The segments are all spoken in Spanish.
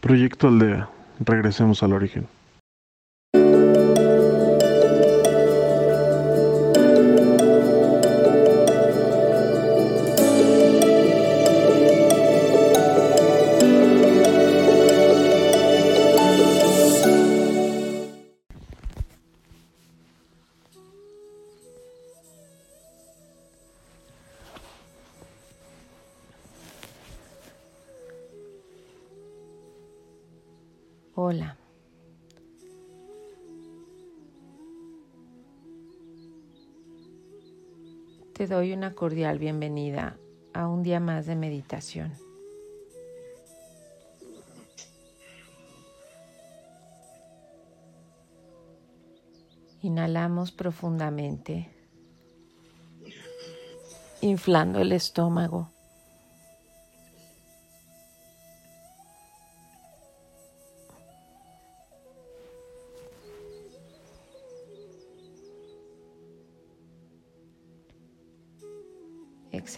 Proyecto Aldea. Regresemos al origen. Una cordial bienvenida a un día más de meditación. Inhalamos profundamente, inflando el estómago.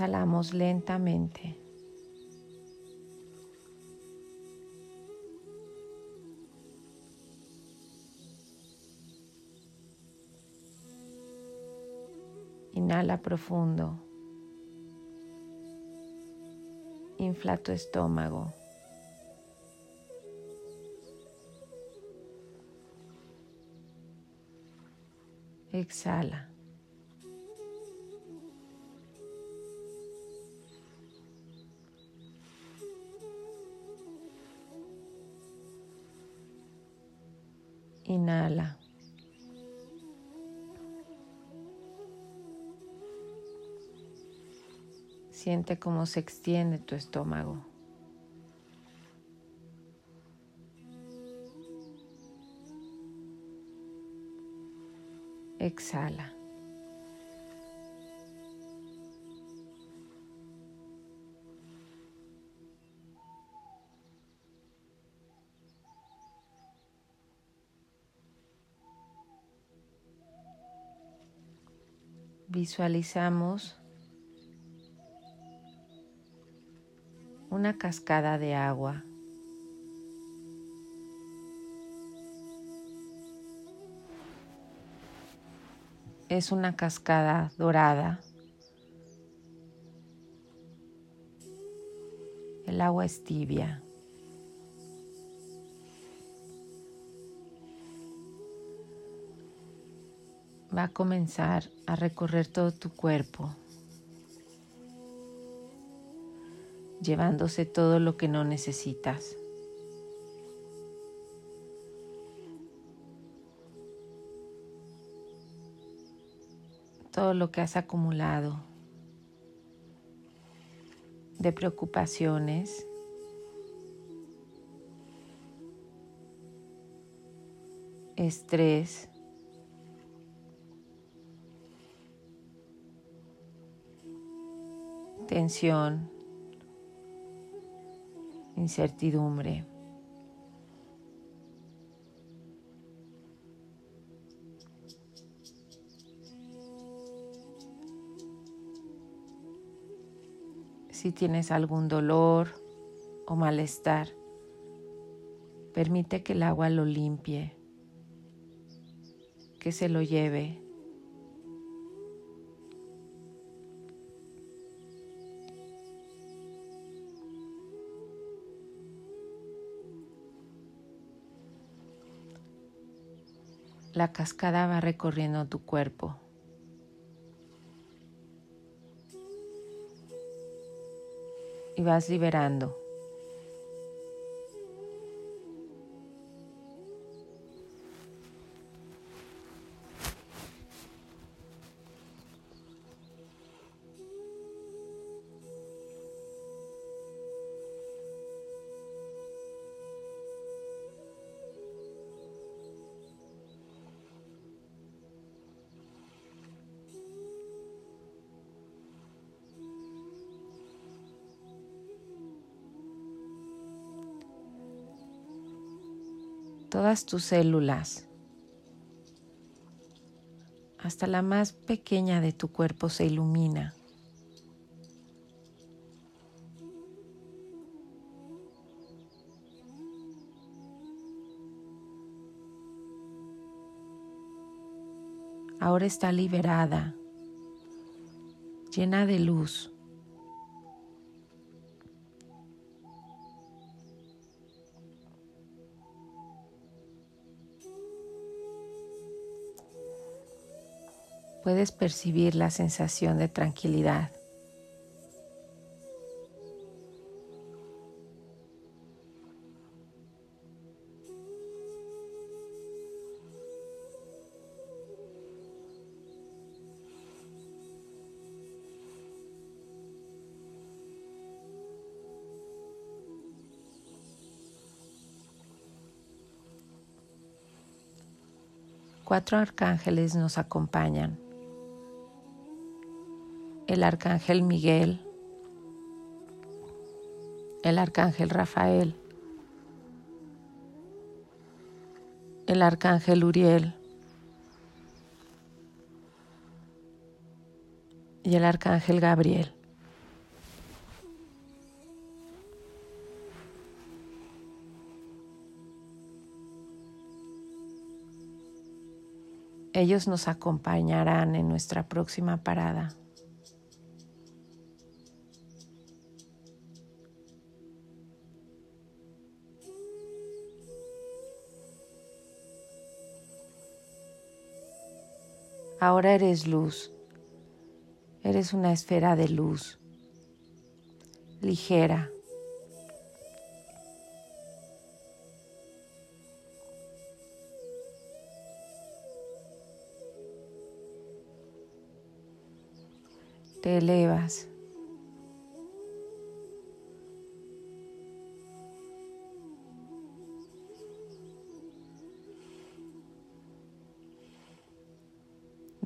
Exhalamos lentamente. Inhala profundo. Infla tu estómago. Exhala. Inhala. Siente cómo se extiende tu estómago. Exhala. Visualizamos una cascada de agua. Es una cascada dorada. El agua es tibia. Va a comenzar a recorrer todo tu cuerpo, llevándose todo lo que no necesitas. Todo lo que has acumulado de preocupaciones, estrés, tensión, incertidumbre. Si tienes algún dolor o malestar, permite que el agua lo limpie, que se lo lleve La cascada va recorriendo tu cuerpo. Y vas liberando. todas tus células, hasta la más pequeña de tu cuerpo se ilumina. Ahora está liberada, llena de luz. Puedes percibir la sensación de tranquilidad. Cuatro arcángeles nos acompañan. El arcángel Miguel, el arcángel Rafael, el arcángel Uriel y el arcángel Gabriel. Ellos nos acompañarán en nuestra próxima parada. Ahora eres luz. Eres una esfera de luz, ligera, te elevas.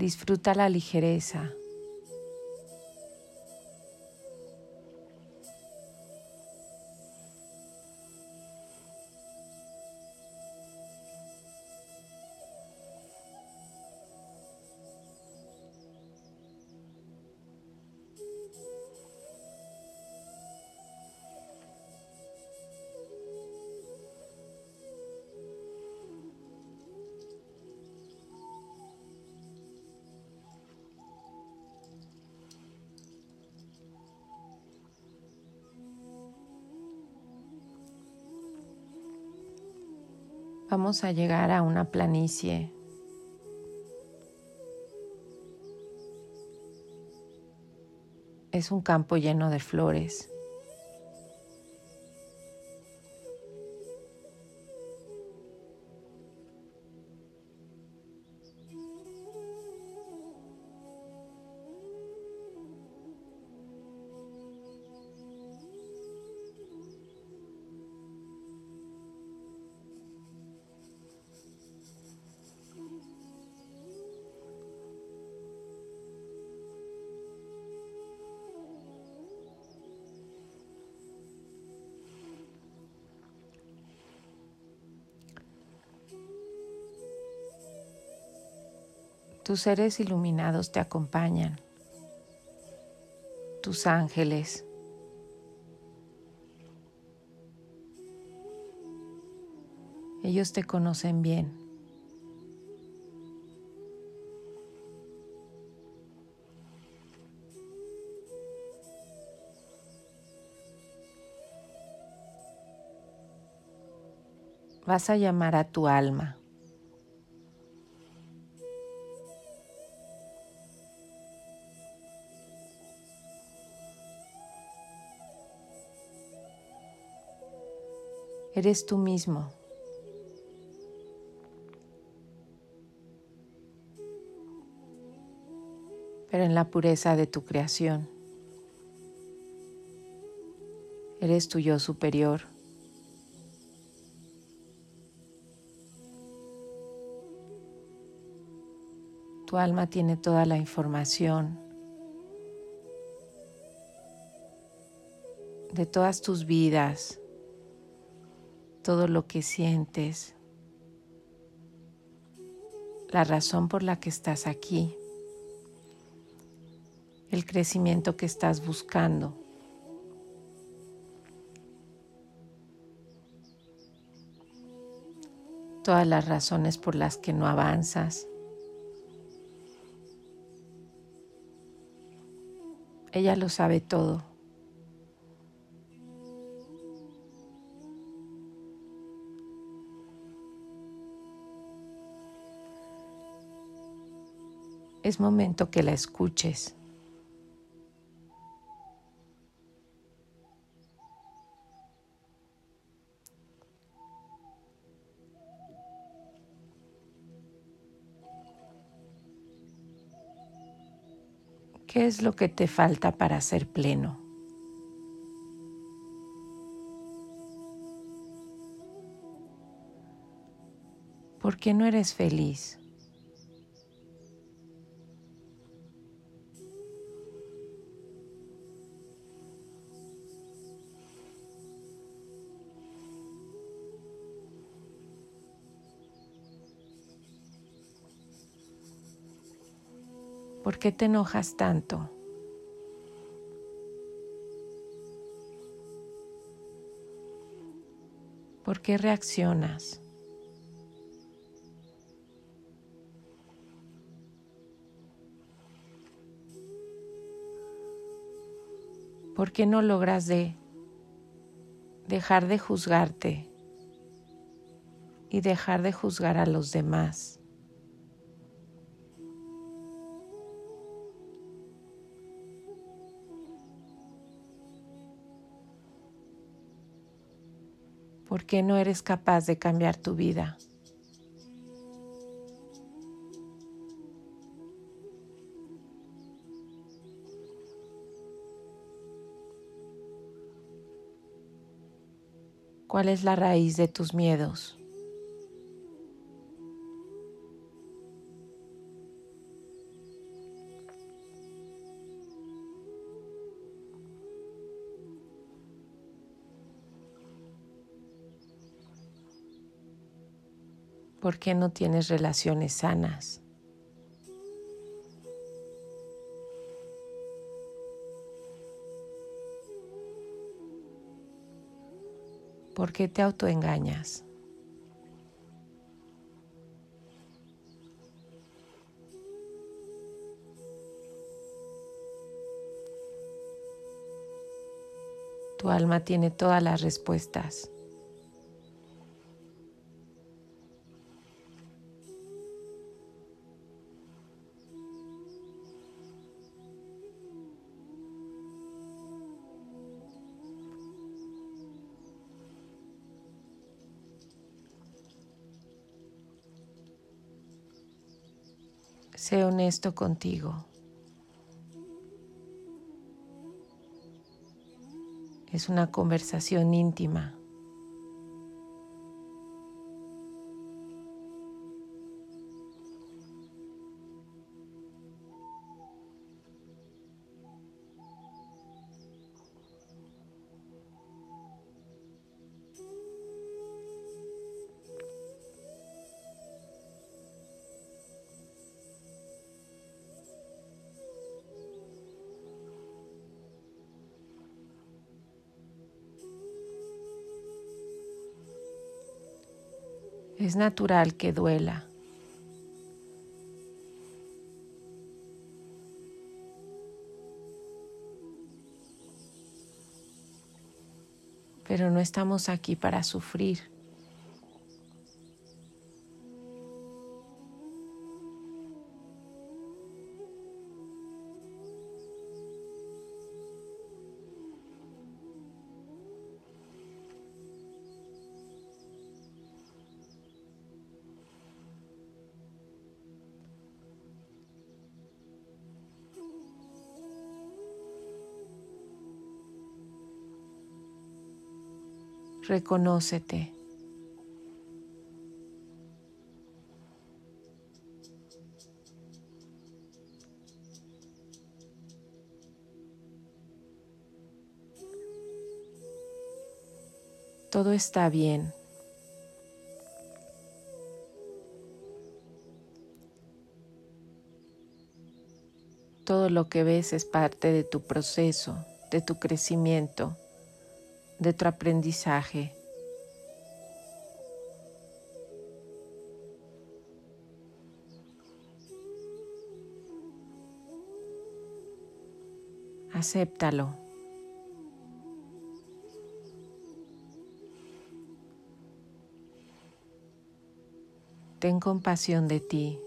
Disfruta la ligereza. Vamos a llegar a una planicie. Es un campo lleno de flores. Tus seres iluminados te acompañan, tus ángeles. Ellos te conocen bien. Vas a llamar a tu alma. Eres tú mismo. Pero en la pureza de tu creación. Eres tu yo superior. Tu alma tiene toda la información de todas tus vidas, todo lo que sientes, la razón por la que estás aquí, el crecimiento que estás buscando. todas las razones por las que no avanzas. Ella lo sabe todo. Es momento que la escuches. ¿Qué es lo que te falta para ser pleno? ¿Por qué no eres feliz? Qué te enojas tanto? ¿Por qué reaccionas? ¿Por qué no logras de dejar de juzgarte y dejar de juzgar a los demás? ¿Por qué no eres capaz de cambiar tu vida? ¿Cuál es la raíz de tus miedos? ¿Por qué no tienes relaciones sanas? ¿Por qué te autoengañas? Tu alma tiene todas las respuestas. Sé honesto contigo. Es una conversación íntima. Es natural que duela. Pero no estamos aquí para sufrir. Reconócete. Todo está bien. Todo lo que ves es parte de tu proceso, de tu crecimiento de tu aprendizaje. Acéptalo. Ten compasión de ti.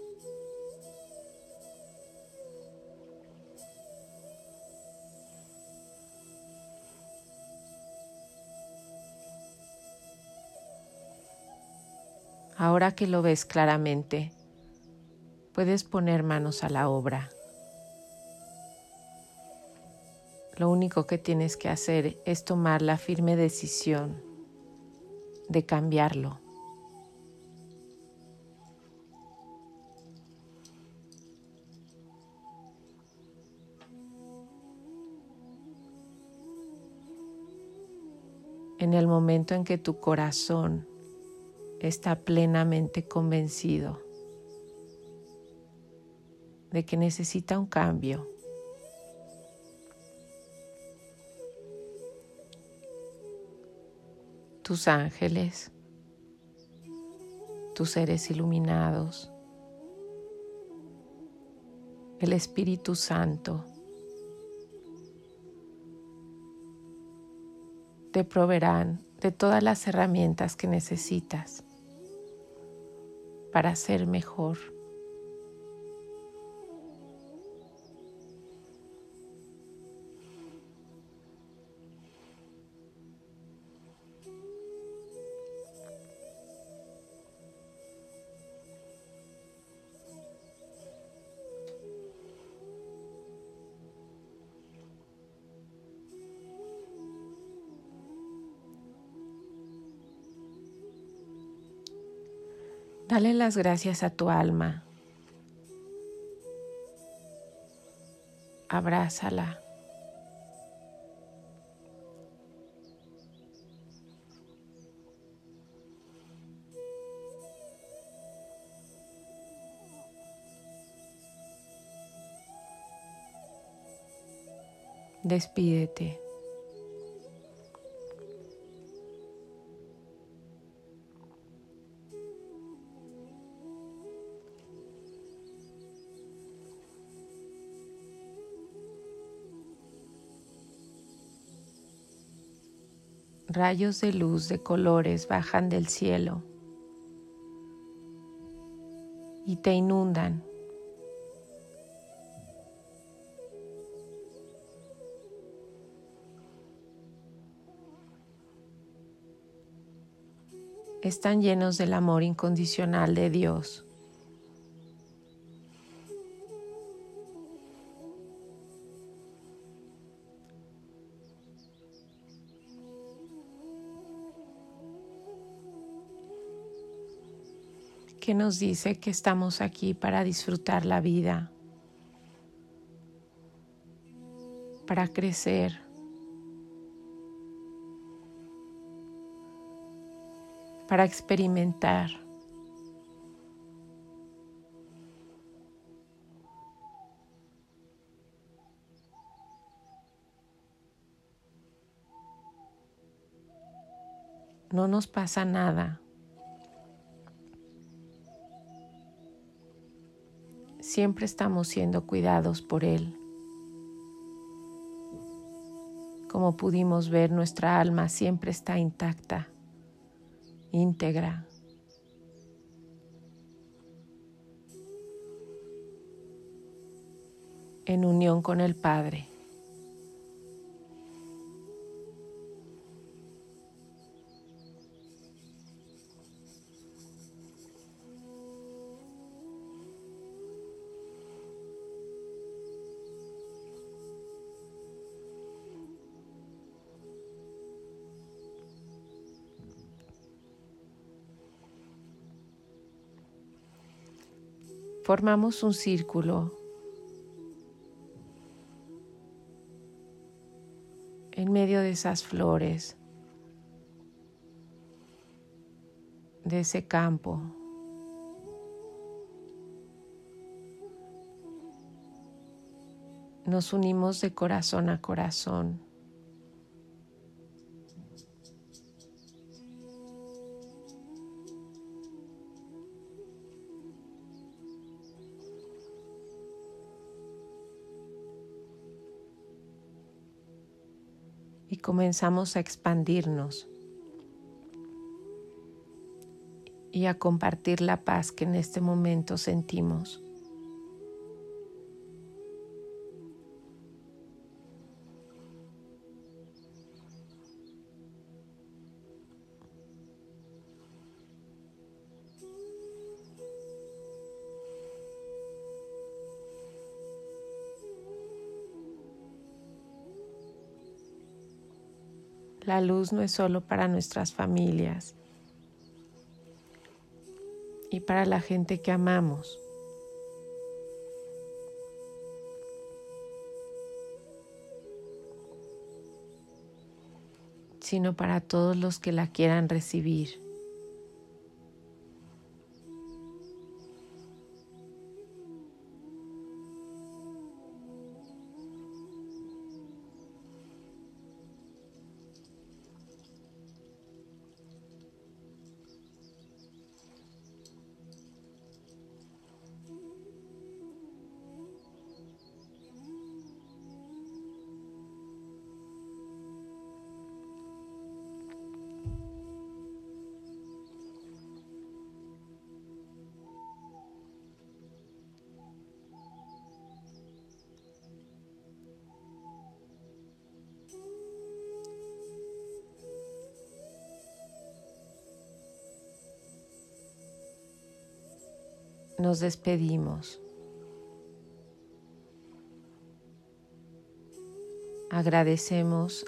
Ahora que lo ves claramente, puedes poner manos a la obra. Lo único que tienes que hacer es tomar la firme decisión de cambiarlo. En el momento en que tu corazón está plenamente convencido de que necesita un cambio, tus ángeles, tus seres iluminados, el Espíritu Santo te proveerán de todas las herramientas que necesitas para ser mejor. Dale las gracias a tu alma. Abrázala. Despídete. Rayos de luz de colores bajan del cielo y te inundan. Están llenos del amor incondicional de Dios. Que nos dice que estamos aquí para disfrutar la vida, para crecer. para experimentar. No nos pasa nada siempre estamos siendo cuidados por Él. Como pudimos ver, nuestra alma siempre está intacta, íntegra. en unión con el Padre. Formamos un círculo en medio de esas flores, de ese campo. Nos unimos de corazón a corazón. Comenzamos a expandirnos y a compartir la paz que en este momento sentimos. La luz no es solo para nuestras familias y para la gente que amamos. sino para todos los que la quieran recibir. Nos despedimos. Agradecemos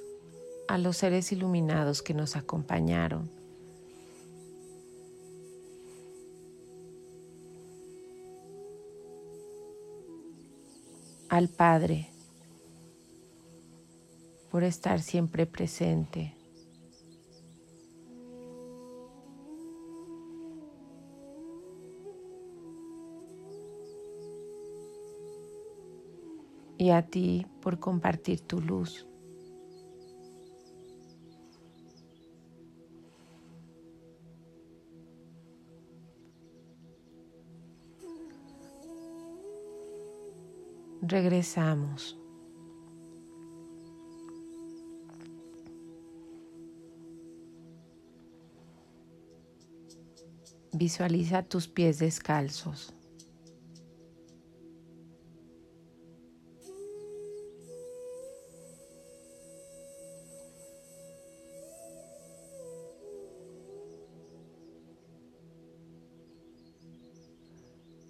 a los seres iluminados que nos acompañaron. Al Padre por estar siempre presente. Y a ti por compartir tu luz. Regresamos. Visualiza tus pies descalzos.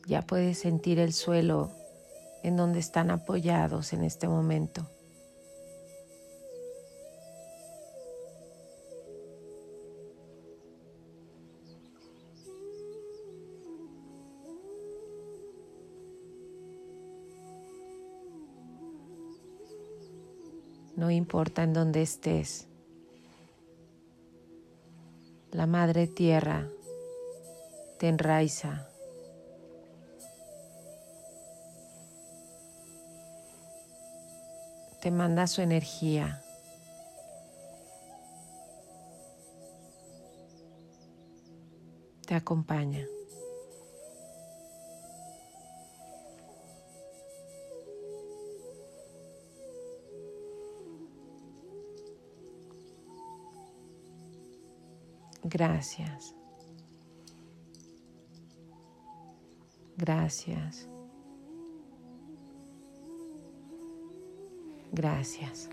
Ya puedes sentir el suelo en donde están apoyados en este momento. No importa en dónde estés, la Madre Tierra te enraiza te manda su energía. Te acompaña. Gracias. Gracias. Gracias.